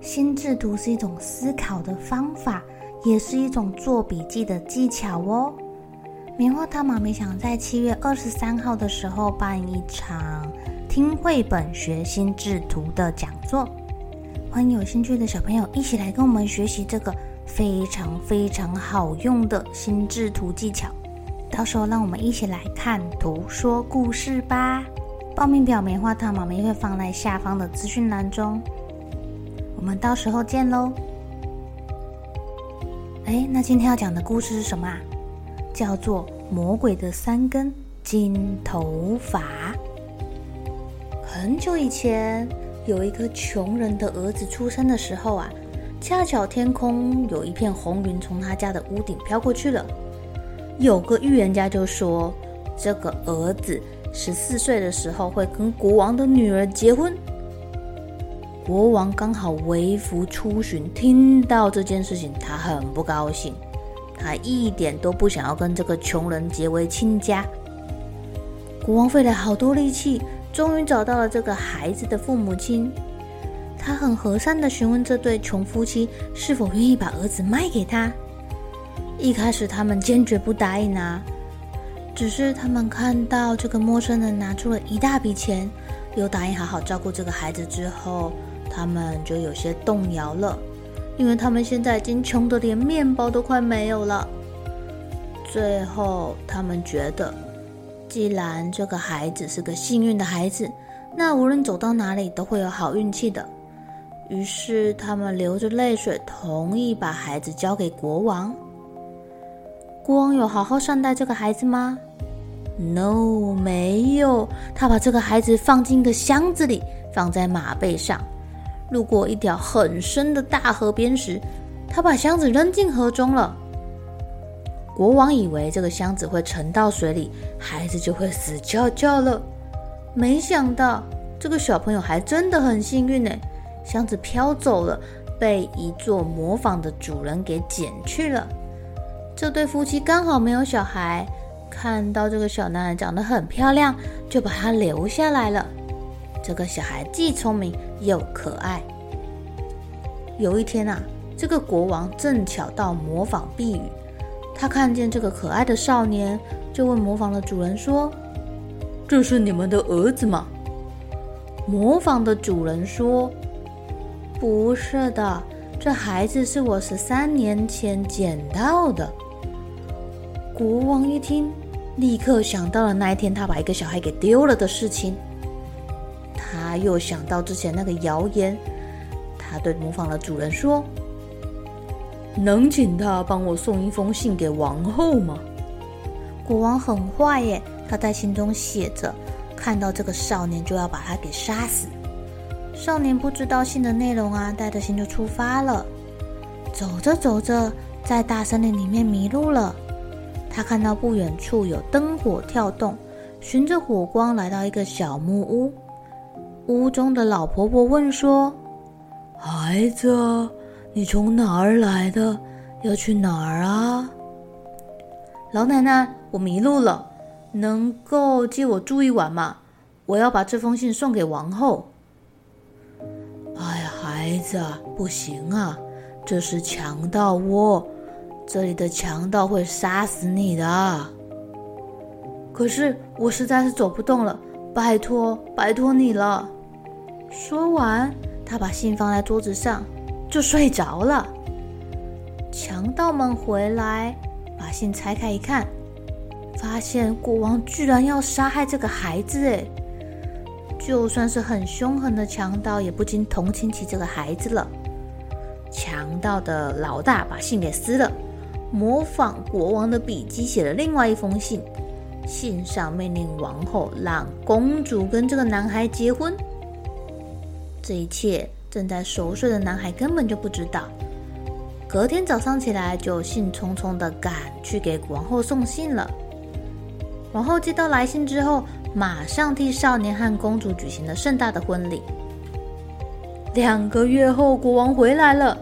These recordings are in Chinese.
心智图是一种思考的方法，也是一种做笔记的技巧哦。棉花糖妈咪想在七月二十三号的时候办一场听绘本学心智图的讲座，欢迎有兴趣的小朋友一起来跟我们学习这个非常非常好用的心智图技巧。到时候让我们一起来看图说故事吧。报名表棉花糖妈咪会放在下方的资讯栏中。我们到时候见喽！哎，那今天要讲的故事是什么啊？叫做《魔鬼的三根金头发》。很久以前，有一个穷人的儿子出生的时候啊，恰巧天空有一片红云从他家的屋顶飘过去了。有个预言家就说，这个儿子十四岁的时候会跟国王的女儿结婚。国王刚好微服出巡，听到这件事情，他很不高兴，他一点都不想要跟这个穷人结为亲家。国王费了好多力气，终于找到了这个孩子的父母亲。他很和善地询问这对穷夫妻是否愿意把儿子卖给他。一开始他们坚决不答应啊，只是他们看到这个陌生人拿出了一大笔钱，又答应好好照顾这个孩子之后。他们就有些动摇了，因为他们现在已经穷得连面包都快没有了。最后，他们觉得，既然这个孩子是个幸运的孩子，那无论走到哪里都会有好运气的。于是，他们流着泪水同意把孩子交给国王。国王有好好善待这个孩子吗？No，没有。他把这个孩子放进一个箱子里，放在马背上。路过一条很深的大河边时，他把箱子扔进河中了。国王以为这个箱子会沉到水里，孩子就会死翘翘了。没想到这个小朋友还真的很幸运呢，箱子飘走了，被一座磨坊的主人给捡去了。这对夫妻刚好没有小孩，看到这个小男孩长得很漂亮，就把他留下来了。这个小孩既聪明又可爱。有一天啊，这个国王正巧到磨坊避雨，他看见这个可爱的少年，就问磨坊的主人说：“这是你们的儿子吗？”磨坊的主人说：“不是的，这孩子是我十三年前捡到的。”国王一听，立刻想到了那一天他把一个小孩给丢了的事情。他又想到之前那个谣言，他对模仿的主人说：“能请他帮我送一封信给王后吗？”国王很坏耶，他在信中写着：“看到这个少年就要把他给杀死。”少年不知道信的内容啊，带着信就出发了。走着走着，在大森林里面迷路了。他看到不远处有灯火跳动，循着火光来到一个小木屋。屋中的老婆婆问说：“孩子，你从哪儿来的？要去哪儿啊？”老奶奶，我迷路了，能够借我住一晚吗？我要把这封信送给王后。哎呀，孩子，不行啊，这是强盗窝，这里的强盗会杀死你的。可是我实在是走不动了，拜托，拜托你了。说完，他把信放在桌子上，就睡着了。强盗们回来，把信拆开一看，发现国王居然要杀害这个孩子！哎，就算是很凶狠的强盗，也不禁同情起这个孩子了。强盗的老大把信给撕了，模仿国王的笔迹写了另外一封信。信上命令王后让公主跟这个男孩结婚。这一切正在熟睡的男孩根本就不知道。隔天早上起来，就兴冲冲地赶去给王后送信了。王后接到来信之后，马上替少年和公主举行了盛大的婚礼。两个月后，国王回来了，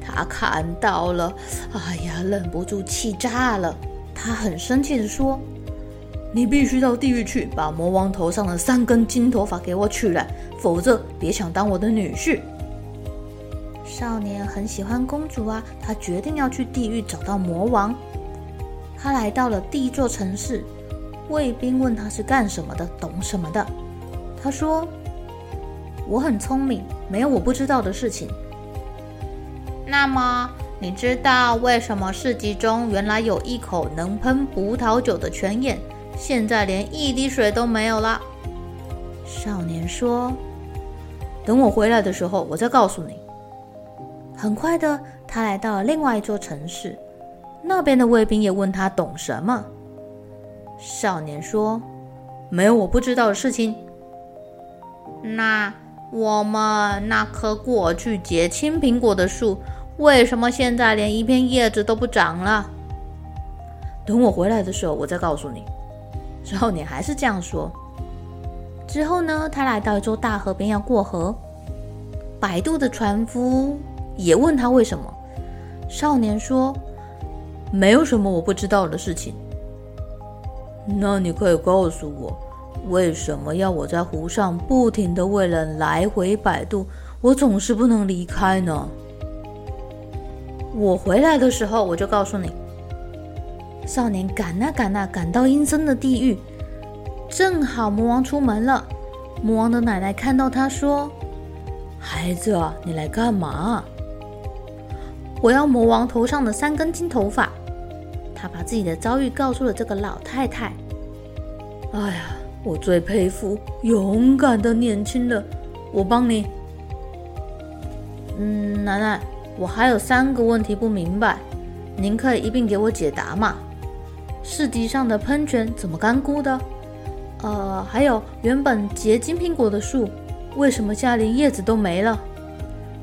他看到了，哎呀，忍不住气炸了。他很生气地说。你必须到地狱去，把魔王头上的三根金头发给我取来，否则别想当我的女婿。少年很喜欢公主啊，他决定要去地狱找到魔王。他来到了第一座城市，卫兵问他是干什么的，懂什么的。他说：“我很聪明，没有我不知道的事情。”那么，你知道为什么市集中原来有一口能喷葡萄酒的泉眼？现在连一滴水都没有了。少年说：“等我回来的时候，我再告诉你。”很快的，他来到了另外一座城市，那边的卫兵也问他懂什么。少年说：“没有我不知道的事情。”那我们那棵过去结青苹果的树，为什么现在连一片叶子都不长了？等我回来的时候，我再告诉你。少年还是这样说。之后呢，他来到一座大河边要过河，摆渡的船夫也问他为什么。少年说：“没有什么我不知道的事情。”那你可以告诉我，为什么要我在湖上不停的为人来回摆渡？我总是不能离开呢？我回来的时候，我就告诉你。少年赶啊赶啊，赶到阴森的地狱，正好魔王出门了。魔王的奶奶看到他说：“孩子啊，你来干嘛？”我要魔王头上的三根金头发。他把自己的遭遇告诉了这个老太太。哎呀，我最佩服勇敢的年轻人，我帮你。嗯，奶奶，我还有三个问题不明白，您可以一并给我解答吗？市集上的喷泉怎么干枯的？呃，还有原本结金苹果的树，为什么现在连叶子都没了？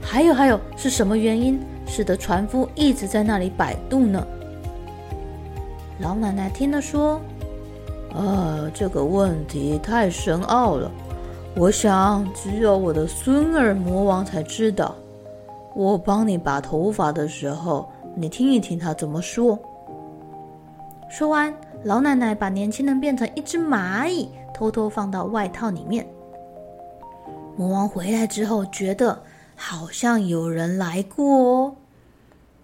还有还有，是什么原因使得船夫一直在那里摆渡呢？老奶奶听了说：“啊，这个问题太深奥了，我想只有我的孙儿魔王才知道。我帮你拔头发的时候，你听一听他怎么说。”说完，老奶奶把年轻人变成一只蚂蚁，偷偷放到外套里面。魔王回来之后，觉得好像有人来过哦，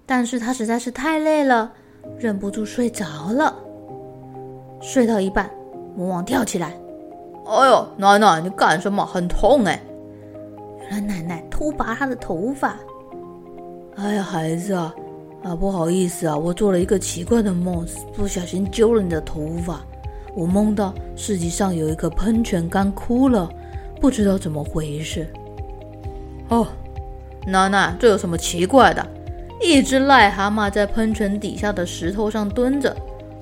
但是他实在是太累了，忍不住睡着了。睡到一半，魔王跳起来：“哎呦，奶奶，你干什么？很痛哎！”原来奶奶偷拔他的头发。哎呀，孩子啊！啊，不好意思啊，我做了一个奇怪的梦，不小心揪了你的头发。我梦到世界上有一个喷泉干枯了，不知道怎么回事。哦，奶奶，这有什么奇怪的？一只癞蛤蟆在喷泉底下的石头上蹲着，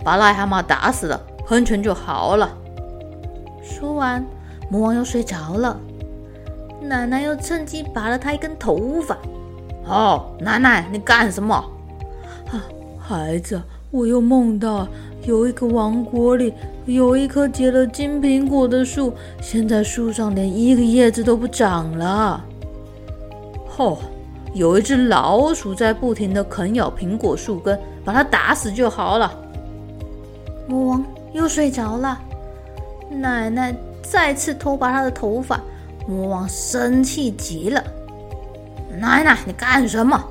把癞蛤蟆打死了，喷泉就好了。说完，魔王又睡着了。奶奶又趁机拔了他一根头发。哦，奶奶，你干什么？啊，孩子，我又梦到有一个王国里有一棵结了金苹果的树，现在树上连一个叶子都不长了。哦，有一只老鼠在不停的啃咬苹果树根，把它打死就好了。魔王又睡着了，奶奶再次偷拔他的头发，魔王生气极了。奶奶，你干什么？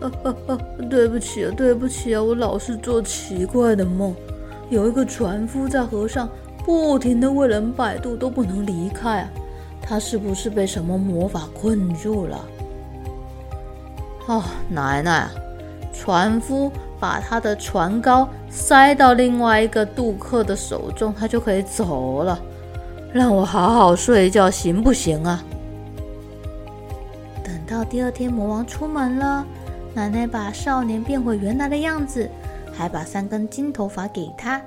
对不起啊，对不起啊，我老是做奇怪的梦。有一个船夫在河上不停地为人摆渡，都不能离开啊。他是不是被什么魔法困住了？哦，奶奶，船夫把他的船篙塞到另外一个渡客的手中，他就可以走了。让我好好睡一觉行不行啊？等到第二天，魔王出门了，奶奶把少年变回原来的样子，还把三根金头发给他。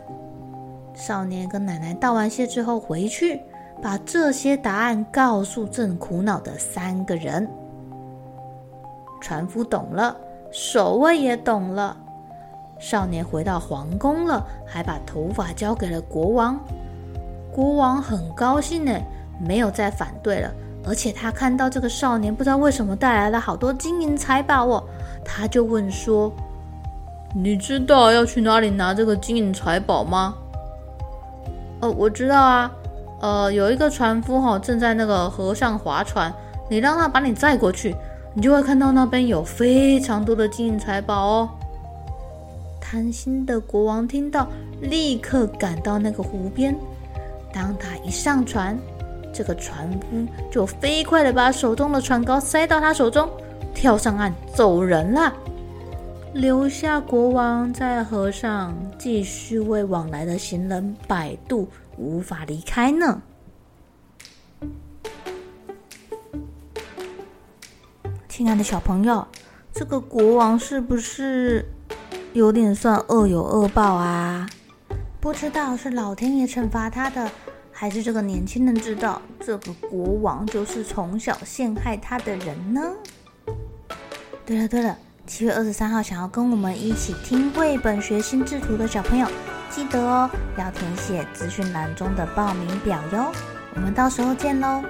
少年跟奶奶道完谢之后回去，把这些答案告诉正苦恼的三个人。船夫懂了，守卫也懂了。少年回到皇宫了，还把头发交给了国王。国王很高兴呢，没有再反对了。而且他看到这个少年，不知道为什么带来了好多金银财宝哦，他就问说：“你知道要去哪里拿这个金银财宝吗？”“哦，我知道啊，呃，有一个船夫哈，正在那个河上划船，你让他把你载过去。”你就会看到那边有非常多的金银财宝哦。贪心的国王听到，立刻赶到那个湖边。当他一上船，这个船夫就飞快的把手中的船篙塞到他手中，跳上岸走人了，留下国王在河上继续为往来的行人摆渡，无法离开呢。亲爱的小朋友，这个国王是不是有点算恶有恶报啊？不知道是老天爷惩罚他的，还是这个年轻人知道这个国王就是从小陷害他的人呢？对了对了，七月二十三号想要跟我们一起听绘本学心智图的小朋友，记得哦，要填写资讯栏中的报名表哟。我们到时候见喽。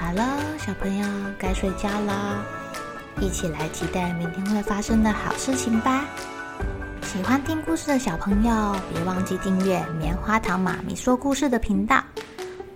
好了，小朋友该睡觉啦，一起来期待明天会发生的好事情吧。喜欢听故事的小朋友，别忘记订阅棉花糖妈咪说故事的频道。